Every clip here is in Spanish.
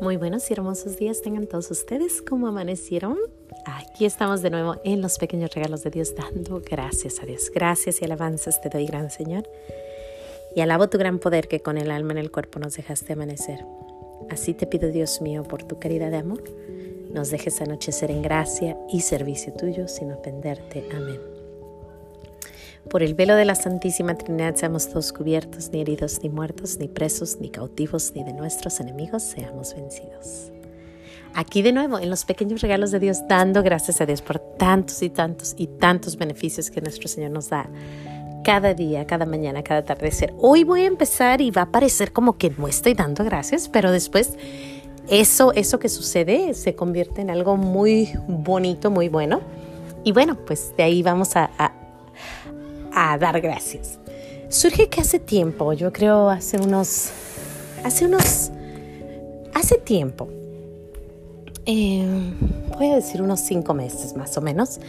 Muy buenos y hermosos días tengan todos ustedes. ¿Cómo amanecieron? Aquí estamos de nuevo en los pequeños regalos de Dios, dando gracias a Dios. Gracias y alabanzas te doy, gran Señor. Y alabo tu gran poder que con el alma en el cuerpo nos dejaste amanecer. Así te pido, Dios mío, por tu caridad de amor, nos dejes anochecer en gracia y servicio tuyo sin ofenderte. Amén. Por el velo de la Santísima Trinidad seamos todos cubiertos, ni heridos, ni muertos, ni presos, ni cautivos, ni de nuestros enemigos seamos vencidos. Aquí de nuevo, en los pequeños regalos de Dios, dando gracias a Dios por tantos y tantos y tantos beneficios que nuestro Señor nos da cada día, cada mañana, cada atardecer. Hoy voy a empezar y va a parecer como que no estoy dando gracias, pero después eso, eso que sucede se convierte en algo muy bonito, muy bueno. Y bueno, pues de ahí vamos a, a dar gracias. Surge que hace tiempo, yo creo hace unos, hace unos, hace tiempo, eh, voy a decir unos cinco meses más o menos,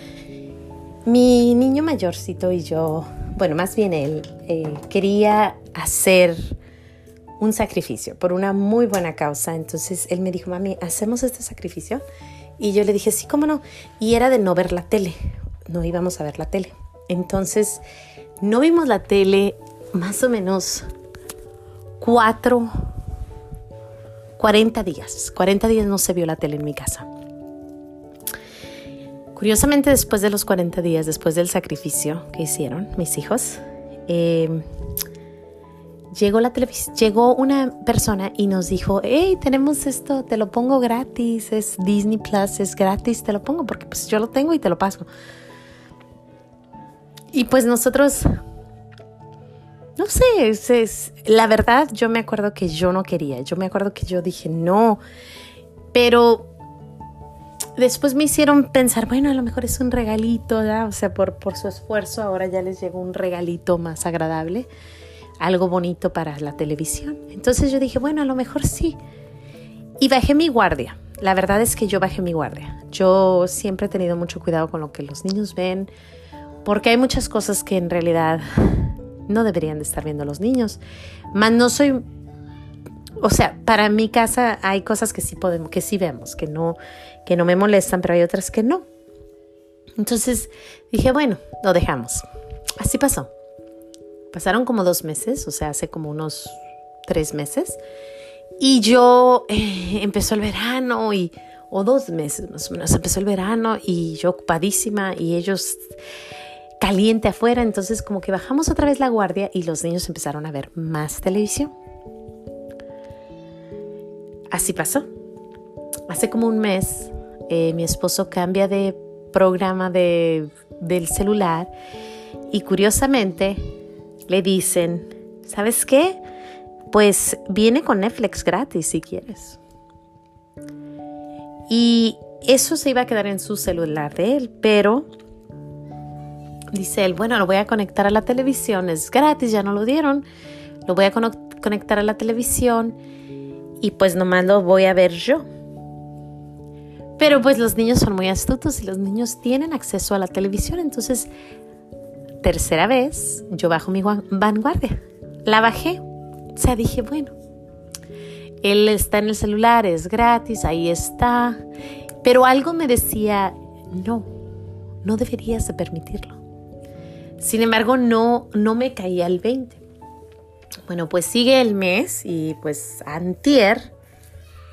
mi niño mayorcito y yo, bueno, más bien él, eh, quería hacer un sacrificio por una muy buena causa. Entonces él me dijo, mami, ¿hacemos este sacrificio? Y yo le dije, sí, cómo no. Y era de no ver la tele. No íbamos a ver la tele. Entonces, no vimos la tele más o menos cuatro, 40 días. 40 días no se vio la tele en mi casa. Curiosamente, después de los 40 días, después del sacrificio que hicieron mis hijos, eh, llegó, la llegó una persona y nos dijo, hey, tenemos esto, te lo pongo gratis, es Disney Plus, es gratis, te lo pongo porque pues yo lo tengo y te lo paso. Y pues nosotros, no sé, es, la verdad yo me acuerdo que yo no quería, yo me acuerdo que yo dije no, pero después me hicieron pensar, bueno, a lo mejor es un regalito, o sea, por, por su esfuerzo ahora ya les llegó un regalito más agradable, algo bonito para la televisión. Entonces yo dije, bueno, a lo mejor sí. Y bajé mi guardia. La verdad es que yo bajé mi guardia. Yo siempre he tenido mucho cuidado con lo que los niños ven, porque hay muchas cosas que en realidad no deberían de estar viendo los niños. Más no soy, o sea, para mi casa hay cosas que sí podemos, que sí vemos, que no, que no me molestan, pero hay otras que no. Entonces dije, bueno, lo dejamos. Así pasó. Pasaron como dos meses, o sea, hace como unos tres meses. Y yo eh, empezó el verano y, o dos meses más o menos, empezó el verano y yo ocupadísima y ellos caliente afuera, entonces como que bajamos otra vez la guardia y los niños empezaron a ver más televisión. Así pasó. Hace como un mes eh, mi esposo cambia de programa de, del celular y curiosamente le dicen, ¿sabes qué? Pues viene con Netflix gratis si quieres. Y eso se iba a quedar en su celular de él, pero dice él, bueno, lo voy a conectar a la televisión, es gratis, ya no lo dieron, lo voy a conectar a la televisión y pues nomás lo voy a ver yo. Pero pues los niños son muy astutos y los niños tienen acceso a la televisión, entonces tercera vez yo bajo mi vanguardia. La bajé, o sea, dije, bueno, él está en el celular, es gratis, ahí está, pero algo me decía, no, no deberías de permitirlo. Sin embargo, no, no me caía el 20. Bueno, pues sigue el mes y pues antier,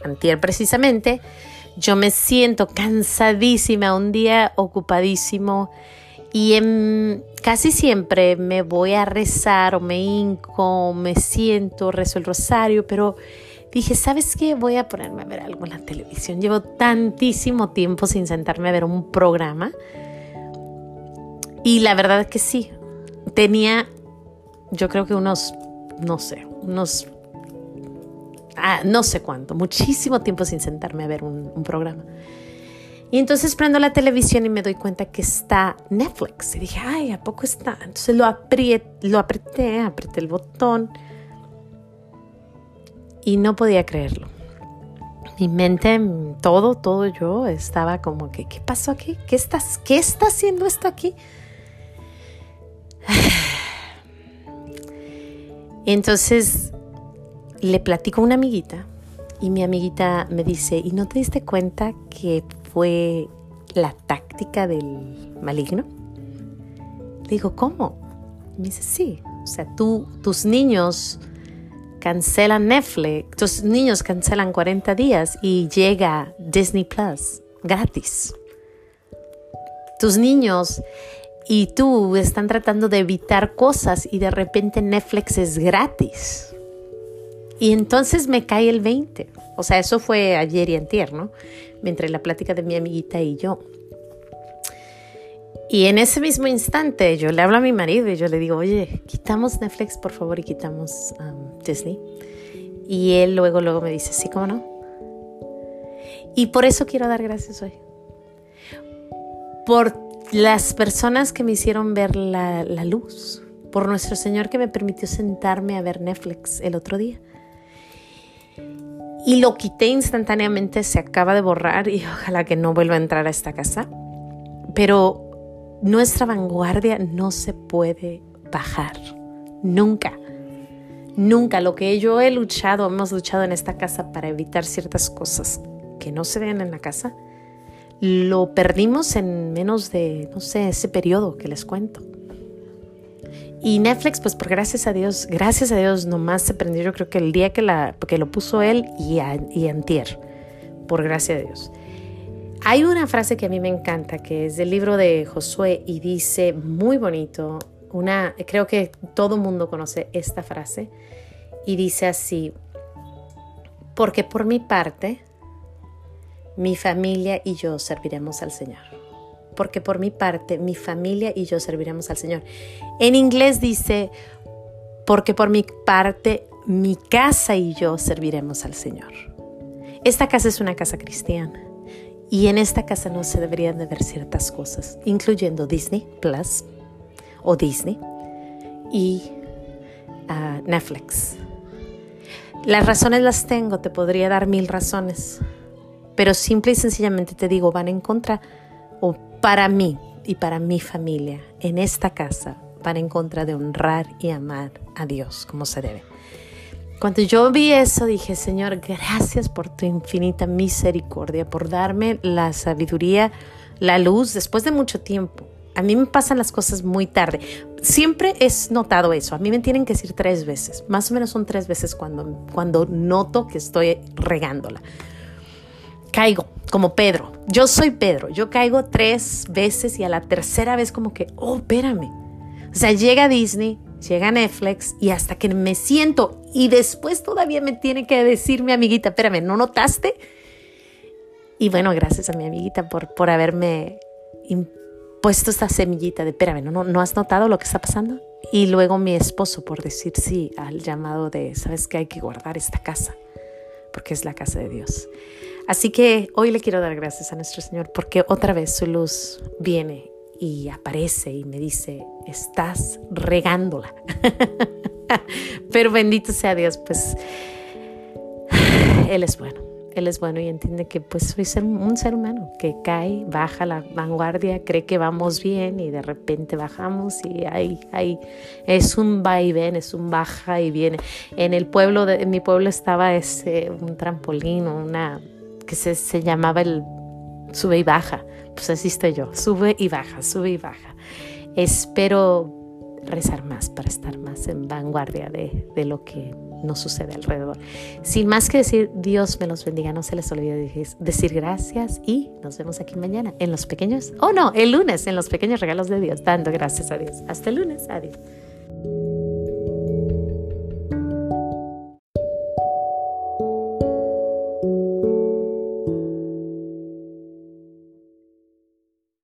antier precisamente, yo me siento cansadísima, un día ocupadísimo y casi siempre me voy a rezar o me hinco, me siento, rezo el rosario, pero dije, ¿sabes qué? Voy a ponerme a ver algo en la televisión. Llevo tantísimo tiempo sin sentarme a ver un programa y la verdad que sí, tenía yo creo que unos, no sé, unos, ah, no sé cuánto, muchísimo tiempo sin sentarme a ver un, programa. Y entonces prendo la televisión y me doy cuenta que está Netflix. Y dije, ay, ¿a poco está? Entonces lo, apreté, lo apreté, apreté el botón y no podía creerlo. Mi mente, todo, todo yo estaba como que, ¿qué pasó aquí? ¿Qué, estás, qué está haciendo esto aquí? Entonces le platico a una amiguita Y mi amiguita me dice, ¿y no te diste cuenta que fue la táctica del maligno? Le digo, ¿cómo? me dice, sí. O sea, tú, tus niños cancelan Netflix, tus niños cancelan 40 días y llega Disney Plus gratis. Tus niños y tú están tratando de evitar cosas y de repente Netflix es gratis. Y entonces me cae el 20. O sea, eso fue ayer y antier, ¿no? Mientras la plática de mi amiguita y yo. Y en ese mismo instante yo le hablo a mi marido y yo le digo, oye, quitamos Netflix por favor y quitamos um, Disney. Y él luego, luego me dice, sí, ¿cómo no? Y por eso quiero dar gracias hoy. Por las personas que me hicieron ver la, la luz. Por nuestro Señor que me permitió sentarme a ver Netflix el otro día. Y lo quité instantáneamente, se acaba de borrar y ojalá que no vuelva a entrar a esta casa. Pero nuestra vanguardia no se puede bajar. Nunca. Nunca. Lo que yo he luchado, hemos luchado en esta casa para evitar ciertas cosas que no se vean en la casa, lo perdimos en menos de, no sé, ese periodo que les cuento. Y Netflix, pues por gracias a Dios, gracias a Dios nomás se prendió, yo creo que el día que, la, que lo puso él y, y antier, por gracia de Dios. Hay una frase que a mí me encanta, que es del libro de Josué y dice muy bonito, una, creo que todo mundo conoce esta frase y dice así, porque por mi parte, mi familia y yo serviremos al Señor. Porque por mi parte, mi familia y yo serviremos al Señor. En inglés dice, porque por mi parte, mi casa y yo serviremos al Señor. Esta casa es una casa cristiana. Y en esta casa no se deberían de ver ciertas cosas, incluyendo Disney Plus o Disney y ah, Netflix. Las razones las tengo, te podría dar mil razones, pero simple y sencillamente te digo, van en contra, o para mí y para mi familia, en esta casa, van en contra de honrar y amar a Dios como se debe. Cuando yo vi eso dije, Señor, gracias por tu infinita misericordia, por darme la sabiduría, la luz después de mucho tiempo. A mí me pasan las cosas muy tarde. Siempre he notado eso. A mí me tienen que decir tres veces. Más o menos son tres veces cuando, cuando noto que estoy regándola. Caigo, como Pedro. Yo soy Pedro. Yo caigo tres veces y a la tercera vez como que, oh, espérame. O sea, llega Disney, llega Netflix y hasta que me siento y después todavía me tiene que decir mi amiguita, espérame, ¿no notaste? Y bueno, gracias a mi amiguita por, por haberme puesto esta semillita de, espérame, ¿no, ¿no has notado lo que está pasando? Y luego mi esposo por decir sí al llamado de, sabes que hay que guardar esta casa, porque es la casa de Dios. Así que hoy le quiero dar gracias a nuestro Señor porque otra vez su luz viene y aparece y me dice, estás regándola. Pero bendito sea Dios, pues Él es bueno. Él es bueno y entiende que pues soy un ser humano que cae, baja la vanguardia, cree que vamos bien y de repente bajamos y ahí, ahí es un va y ven, es un baja y viene. En el pueblo, de, mi pueblo estaba ese, un trampolín, una que se, se llamaba el sube y baja. Pues así estoy yo, sube y baja, sube y baja. Espero rezar más para estar más en vanguardia de, de lo que nos sucede alrededor. Sin más que decir, Dios me los bendiga, no se les olvide decir gracias y nos vemos aquí mañana en los pequeños, oh no, el lunes en los pequeños regalos de Dios, dando gracias a Dios. Hasta el lunes, adiós.